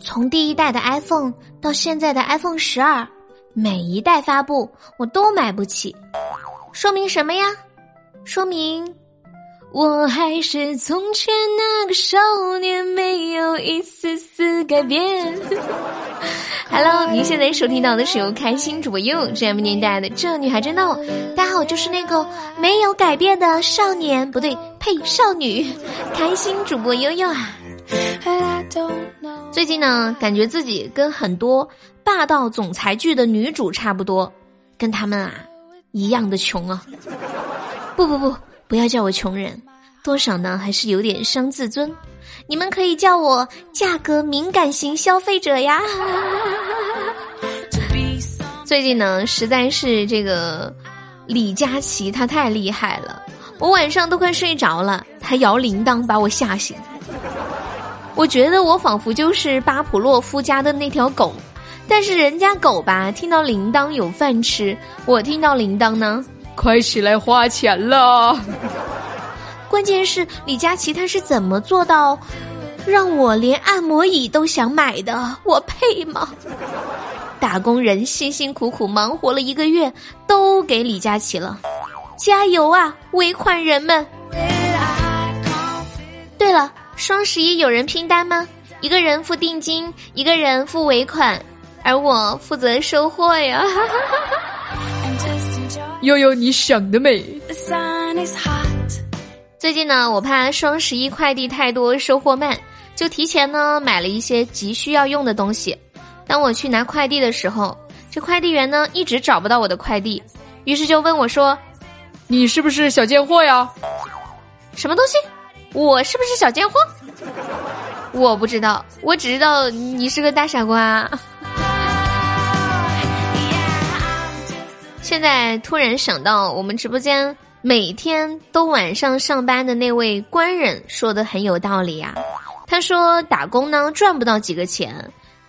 从第一代的 iPhone 到现在的 iPhone 十二，每一代发布我都买不起，说明什么呀？说明。我还是从前那个少年，没有一丝丝改变。Hello，您现在收听到的是由开心主播悠这样年代的《这女孩真闹》。大家好，就是那个没有改变的少年，不对，呸，少女，开心主播悠悠啊。最近呢，感觉自己跟很多霸道总裁剧的女主差不多，跟他们啊一样的穷啊。不不不。不要叫我穷人，多少呢还是有点伤自尊。你们可以叫我价格敏感型消费者呀。最近呢，实在是这个李佳琦他太厉害了，我晚上都快睡着了，他摇铃铛把我吓醒。我觉得我仿佛就是巴甫洛夫家的那条狗，但是人家狗吧听到铃铛有饭吃，我听到铃铛呢。快起来花钱了！关键是李佳琦他是怎么做到让我连按摩椅都想买的？我配吗？打工人辛辛苦苦忙活了一个月，都给李佳琦了，加油啊，尾款人们！对了，双十一有人拼单吗？一个人付定金，一个人付尾款，而我负责收货呀。悠悠，你想得美！最近呢，我怕双十一快递太多，收货慢，就提前呢买了一些急需要用的东西。当我去拿快递的时候，这快递员呢一直找不到我的快递，于是就问我说：“你是不是小贱货呀？”什么东西？我是不是小贱货？我不知道，我只知道你是个大傻瓜。现在突然想到，我们直播间每天都晚上上班的那位官人说的很有道理呀。他说打工呢赚不到几个钱，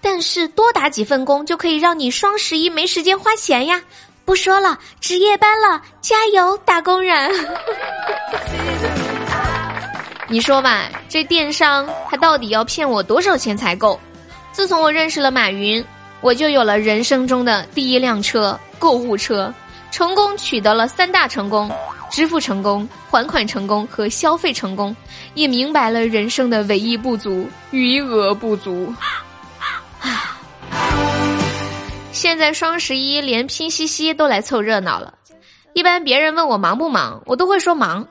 但是多打几份工就可以让你双十一没时间花钱呀。不说了，值夜班了，加油，打工人！你说吧，这电商他到底要骗我多少钱才够？自从我认识了马云。我就有了人生中的第一辆车——购物车，成功取得了三大成功：支付成功、还款成功和消费成功，也明白了人生的唯一不足——余额不足。啊！现在双十一连拼夕夕都来凑热闹了。一般别人问我忙不忙，我都会说忙，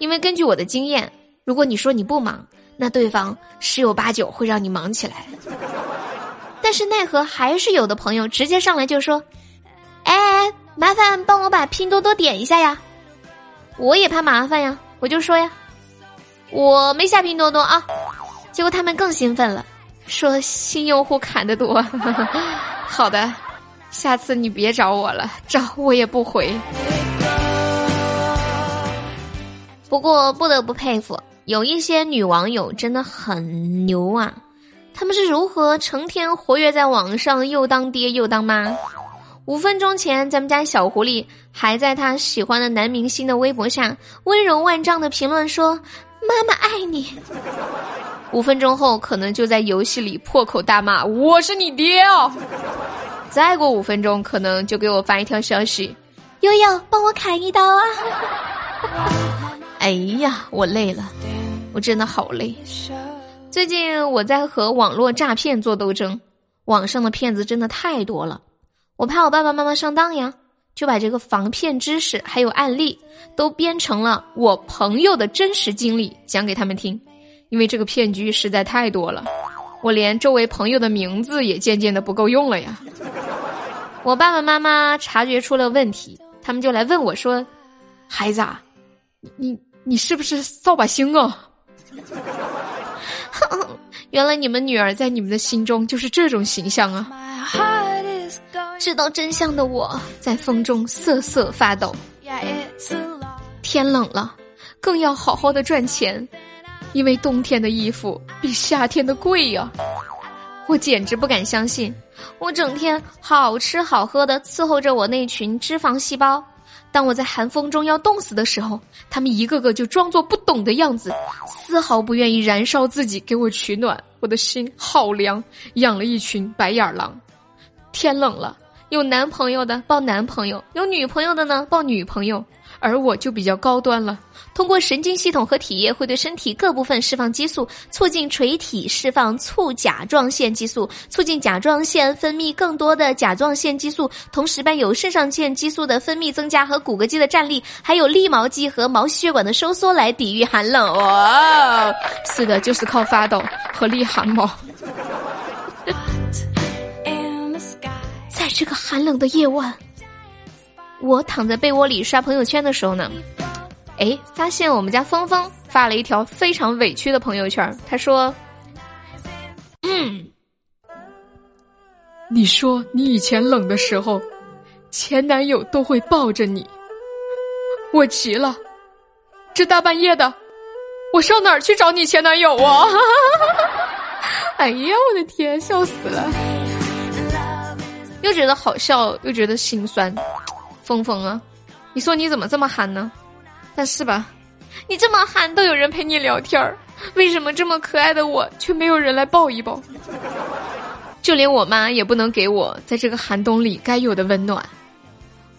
因为根据我的经验，如果你说你不忙，那对方十有八九会让你忙起来。但是奈何还是有的朋友直接上来就说：“哎，麻烦帮我把拼多多点一下呀！”我也怕麻烦呀，我就说呀：“我没下拼多多啊。”结果他们更兴奋了，说新用户砍的多。好的，下次你别找我了，找我也不回。不过不得不佩服，有一些女网友真的很牛啊。他们是如何成天活跃在网上，又当爹又当妈？五分钟前，咱们家小狐狸还在他喜欢的男明星的微博下温柔万丈的评论说：“妈妈爱你。”五分钟后，可能就在游戏里破口大骂：“我是你爹哦！” 再过五分钟，可能就给我发一条消息：“悠悠，帮我砍一刀啊！” 哎呀，我累了，我真的好累。最近我在和网络诈骗做斗争，网上的骗子真的太多了，我怕我爸爸妈妈上当呀，就把这个防骗知识还有案例都编成了我朋友的真实经历讲给他们听，因为这个骗局实在太多了，我连周围朋友的名字也渐渐的不够用了呀。我爸爸妈妈察觉出了问题，他们就来问我说：“孩子，啊，你你是不是扫把星啊？” 原来你们女儿在你们的心中就是这种形象啊！知道真相的我在风中瑟瑟发抖。天冷了，更要好好的赚钱，因为冬天的衣服比夏天的贵呀！我简直不敢相信，我整天好吃好喝的伺候着我那群脂肪细胞，当我在寒风中要冻死的时候，他们一个个就装作不懂的样子，丝毫不愿意燃烧自己给我取暖。我的心好凉，养了一群白眼狼。天冷了，有男朋友的抱男朋友，有女朋友的呢抱女朋友。而我就比较高端了，通过神经系统和体液会对身体各部分释放激素，促进垂体释放促甲状腺激素，促进甲状腺分泌更多的甲状腺激素，同时伴有肾上腺激素的分泌增加和骨骼肌的站立，还有立毛肌和毛细血管的收缩来抵御寒冷。哇，是的，就是靠发抖和立汗毛。在这个寒冷的夜晚。我躺在被窝里刷朋友圈的时候呢，哎，发现我们家峰峰发了一条非常委屈的朋友圈。他说：“嗯，你说你以前冷的时候，前男友都会抱着你，我急了，这大半夜的，我上哪儿去找你前男友啊？哎呀，我的天，笑死了，又觉得好笑，又觉得心酸。”峰峰啊，你说你怎么这么憨呢？但是吧，你这么憨都有人陪你聊天儿，为什么这么可爱的我却没有人来抱一抱？就连我妈也不能给我在这个寒冬里该有的温暖。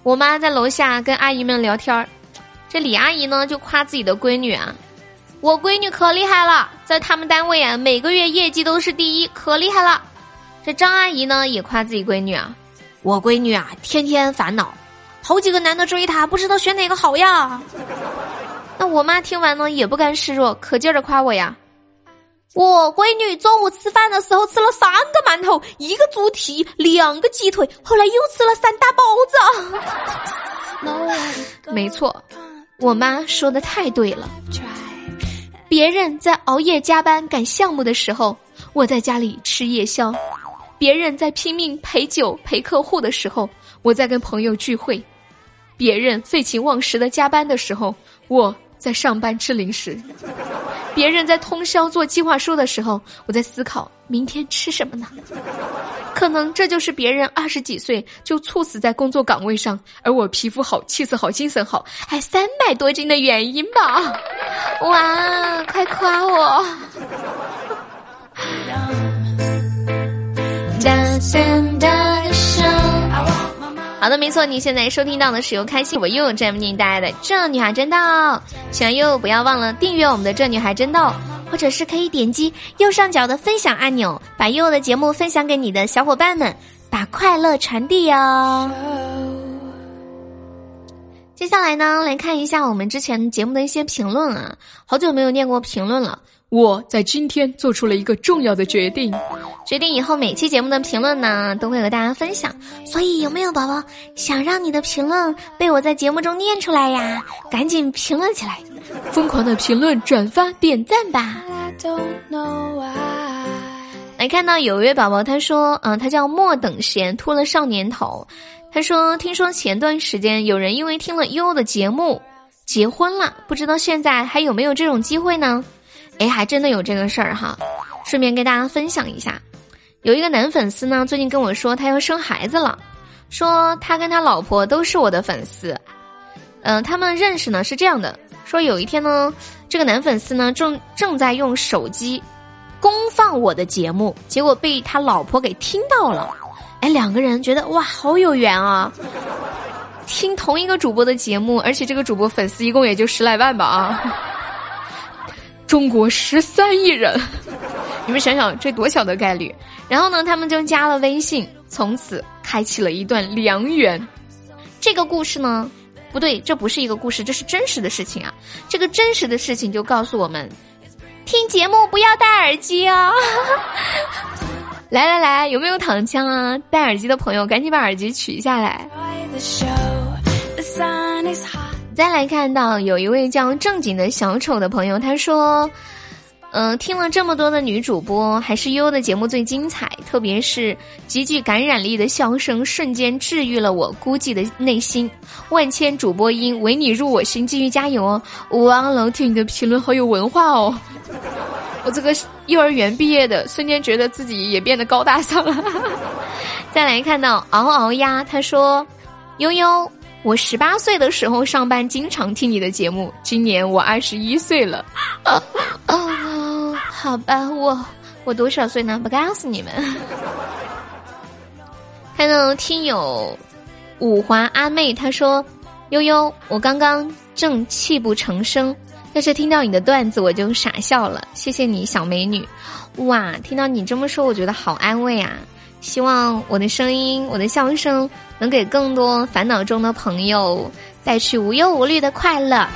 我妈在楼下跟阿姨们聊天儿，这李阿姨呢就夸自己的闺女啊，我闺女可厉害了，在他们单位啊每个月业绩都是第一，可厉害了。这张阿姨呢也夸自己闺女啊，我闺女啊天天烦恼。好几个男的追她，不知道选哪个好呀。那我妈听完呢，也不甘示弱，可劲儿的夸我呀。我闺女中午吃饭的时候吃了三个馒头，一个猪蹄，两个鸡腿，后来又吃了三大包子。没错，我妈说的太对了。别人在熬夜加班赶项目的时候，我在家里吃夜宵；别人在拼命陪酒陪客户的时候，我在跟朋友聚会。别人废寝忘食的加班的时候，我在上班吃零食；别人在通宵做计划书的时候，我在思考明天吃什么呢？可能这就是别人二十几岁就猝死在工作岗位上，而我皮肤好、气色好、精神好，还三百多斤的原因吧？哇，快夸我！好的，没错，你现在收听到的是由开心我悠悠这为您带来的《这女孩真逗》。喜欢悠悠，不要忘了订阅我们的《这女孩真逗》，或者是可以点击右上角的分享按钮，把悠悠的节目分享给你的小伙伴们，把快乐传递哟。接下来呢，来看一下我们之前节目的一些评论啊，好久没有念过评论了。我在今天做出了一个重要的决定，决定以后每期节目的评论呢都会和大家分享。所以有没有宝宝想让你的评论被我在节目中念出来呀？赶紧评论起来，疯狂的评论、转发、点赞吧！来看到有一位宝宝，他说：“嗯，他叫莫等闲，秃了少年头。他说，听说前段时间有人因为听了优的节目结婚了，不知道现在还有没有这种机会呢？”哎，还真的有这个事儿哈，顺便跟大家分享一下。有一个男粉丝呢，最近跟我说他要生孩子了，说他跟他老婆都是我的粉丝。嗯，他们认识呢是这样的，说有一天呢，这个男粉丝呢正正在用手机公放我的节目，结果被他老婆给听到了。两个人觉得哇，好有缘啊，听同一个主播的节目，而且这个主播粉丝一共也就十来万吧啊。中国十三亿人，你们想想这多小的概率？然后呢，他们就加了微信，从此开启了一段良缘。这个故事呢，不对，这不是一个故事，这是真实的事情啊！这个真实的事情就告诉我们，听节目不要戴耳机哦。来来来，有没有躺枪啊？戴耳机的朋友赶紧把耳机取下来。再来看到有一位叫正经的小丑的朋友，他说：“嗯，听了这么多的女主播，还是悠悠的节目最精彩，特别是极具感染力的笑声，瞬间治愈了我孤寂的内心。万千主播音，唯你入我心，继续加油哦！哇，楼听，你的评论好有文化哦！我这个幼儿园毕业的，瞬间觉得自己也变得高大上了。再来看到嗷嗷鸭，他说：悠悠。”我十八岁的时候上班经常听你的节目，今年我二十一岁了。哦，好吧，我我多少岁呢？不告诉你们。看到听友五华阿妹，她说：“悠悠，我刚刚正泣不成声，但是听到你的段子我就傻笑了。谢谢你，小美女。哇，听到你这么说，我觉得好安慰啊。希望我的声音，我的笑声。”能给更多烦恼中的朋友带去无忧无虑的快乐。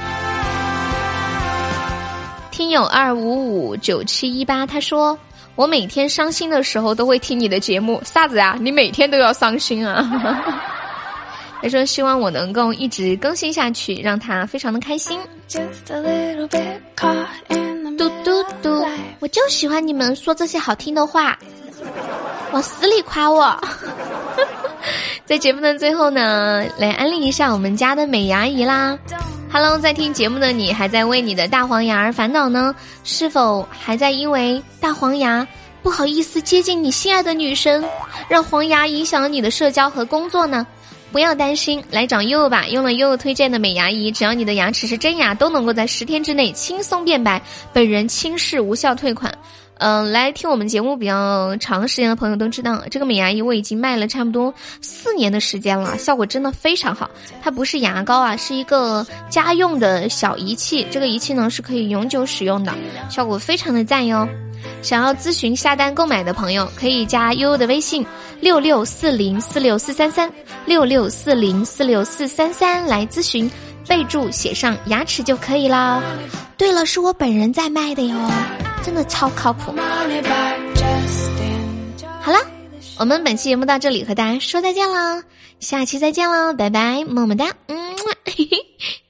听友二五五九七一八他说：“我每天伤心的时候都会听你的节目，啥子啊？你每天都要伤心啊？” 他说：“希望我能够一直更新下去，让他非常的开心。”嘟嘟嘟，我就喜欢你们说这些好听的话，往死里夸我。在节目的最后呢，来安利一下我们家的美牙姨啦。Hello，在听节目的你，还在为你的大黄牙而烦恼呢？是否还在因为大黄牙不好意思接近你心爱的女生，让黄牙影响了你的社交和工作呢？不要担心，来找悠悠吧。用了悠悠推荐的美牙仪，只要你的牙齿是真牙，都能够在十天之内轻松变白，本人轻视无效退款。嗯，来听我们节目比较长时间的朋友都知道，这个美牙仪我已经卖了差不多四年的时间了，效果真的非常好。它不是牙膏啊，是一个家用的小仪器。这个仪器呢是可以永久使用的，效果非常的赞哟。想要咨询下单购买的朋友，可以加悠悠的微信六六四零四六四三三六六四零四六四三三来咨询，备注写上牙齿就可以啦。对了，是我本人在卖的哟。真的超靠谱。好了，我们本期节目到这里，和大家说再见了，下期再见了，拜拜，么么哒，嗯。